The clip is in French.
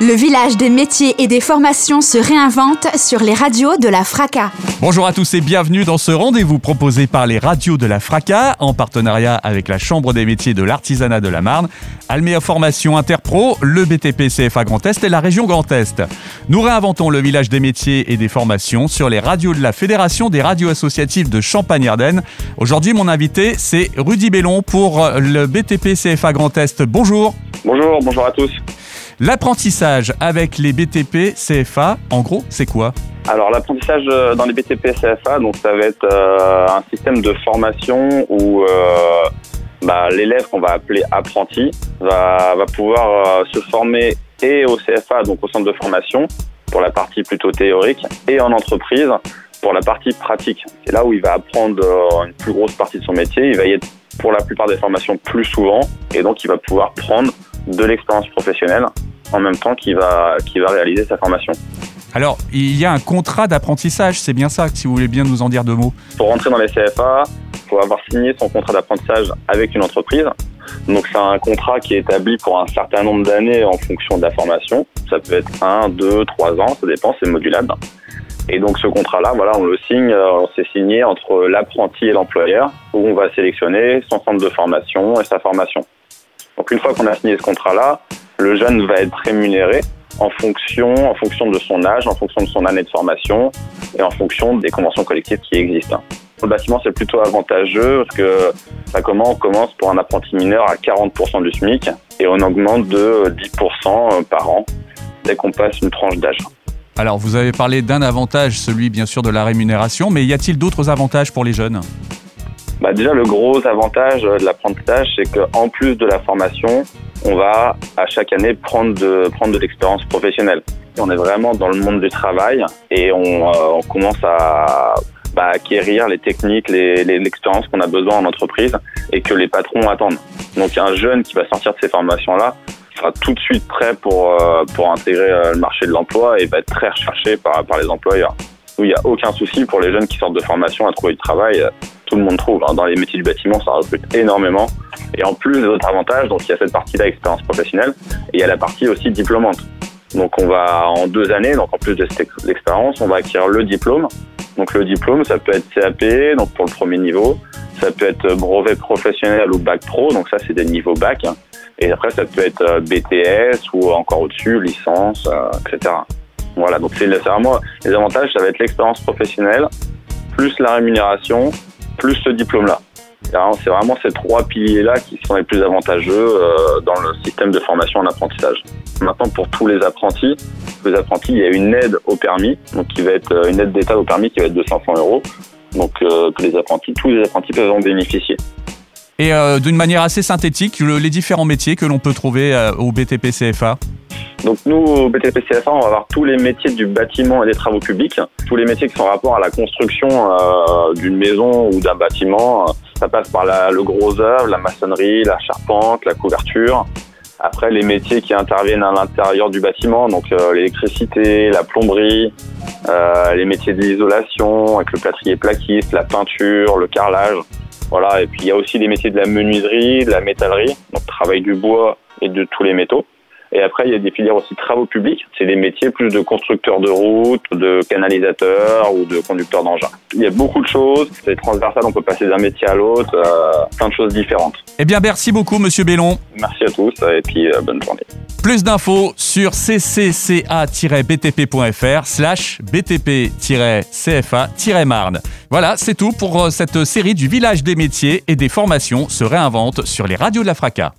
Le village des métiers et des formations se réinvente sur les radios de la FRACA. Bonjour à tous et bienvenue dans ce rendez-vous proposé par les radios de la FRACA en partenariat avec la Chambre des métiers de l'artisanat de la Marne, Alméa Formation Interpro, le BTP CFA Grand Est et la région Grand Est. Nous réinventons le village des métiers et des formations sur les radios de la Fédération des radios associatives de Champagne-Ardenne. Aujourd'hui, mon invité, c'est Rudy Bellon pour le BTP CFA Grand Est. Bonjour. Bonjour, bonjour à tous. L'apprentissage avec les BTP CFA, en gros, c'est quoi? Alors l'apprentissage euh, dans les BTP CFA, donc ça va être euh, un système de formation où euh, bah, l'élève qu'on va appeler apprenti va, va pouvoir se former et au CFA, donc au centre de formation, pour la partie plutôt théorique, et en entreprise pour la partie pratique. C'est là où il va apprendre une plus grosse partie de son métier. Il va y être pour la plupart des formations plus souvent, et donc il va pouvoir prendre de l'expérience professionnelle en même temps qu'il va, qu'il va réaliser sa formation. Alors, il y a un contrat d'apprentissage, c'est bien ça, si vous voulez bien nous en dire deux mots. Pour rentrer dans les CFA, il faut avoir signé son contrat d'apprentissage avec une entreprise. Donc c'est un contrat qui est établi pour un certain nombre d'années en fonction de la formation. Ça peut être un, deux, trois ans, ça dépend, c'est modulable. Et donc ce contrat-là, voilà, on le signe, euh, on s'est signé entre l'apprenti et l'employeur, où on va sélectionner son centre de formation et sa formation. Donc une fois qu'on a signé ce contrat-là, le jeune va être rémunéré en fonction, en fonction de son âge, en fonction de son année de formation et en fonction des conventions collectives qui existent. Le bâtiment, c'est plutôt avantageux parce que ça commence, on commence pour un apprenti mineur à 40% du SMIC et on augmente de 10% par an dès qu'on passe une tranche d'âge. Alors, vous avez parlé d'un avantage, celui bien sûr de la rémunération, mais y a-t-il d'autres avantages pour les jeunes? Bah Déjà, le gros avantage de l'apprentissage, c'est qu'en plus de la formation, on va à chaque année prendre de, prendre de l'expérience professionnelle. On est vraiment dans le monde du travail et on, euh, commence à bah, acquérir les techniques, l'expérience les, qu'on a besoin en entreprise et que les patrons attendent. Donc un jeune qui va sortir de ces formations-là sera tout de suite prêt pour, euh, pour intégrer euh, le marché de l'emploi et va être très recherché par, par les employeurs. Il n'y a aucun souci pour les jeunes qui sortent de formation à trouver du travail tout le monde trouve. Hein. Dans les métiers du bâtiment, ça recrute énormément. Et en plus des autres avantages, donc il y a cette partie-là, expérience professionnelle, et il y a la partie aussi diplômante. Donc on va en deux années, donc en plus de cette expérience, on va acquérir le diplôme. Donc le diplôme, ça peut être CAP, donc pour le premier niveau, ça peut être brevet professionnel ou bac pro, donc ça c'est des niveaux bac. Et après ça peut être euh, BTS ou encore au-dessus, licence, euh, etc. Voilà, donc c'est vraiment les avantages, ça va être l'expérience professionnelle, plus la rémunération, plus ce diplôme-là. C'est vraiment ces trois piliers-là qui sont les plus avantageux euh, dans le système de formation en apprentissage. Maintenant, pour tous les apprentis, les apprentis, il y a une aide au permis, donc qui va être euh, une aide d'État au permis qui va être de 500 euros. Donc euh, que les apprentis, tous les apprentis peuvent en bénéficier. Et d'une manière assez synthétique, les différents métiers que l'on peut trouver au BTP CFA donc nous, au BTP CFA, on va avoir tous les métiers du bâtiment et des travaux publics, tous les métiers qui sont en rapport à la construction euh, d'une maison ou d'un bâtiment. Ça passe par le gros œuvre, la maçonnerie, la charpente, la couverture. Après, les métiers qui interviennent à l'intérieur du bâtiment, donc euh, l'électricité, la plomberie, euh, les métiers de l'isolation avec le plâtrier plaquiste, la peinture, le carrelage. Voilà. Et puis il y a aussi les métiers de la menuiserie, de la métallerie, donc travail du bois et de tous les métaux. Et après, il y a des filières aussi travaux publics. C'est des métiers plus de constructeurs de routes, de canalisateurs ou de conducteurs d'engins. Il y a beaucoup de choses. C'est transversal. On peut passer d'un métier à l'autre. Euh, plein de choses différentes. Eh bien, merci beaucoup, Monsieur Bellon. Merci à tous et puis euh, bonne journée. Plus d'infos sur ccca-btp.fr slash btp-cfa-marne. Voilà, c'est tout pour euh, cette série du village des métiers et des formations se réinvente sur les radios de la FRACA.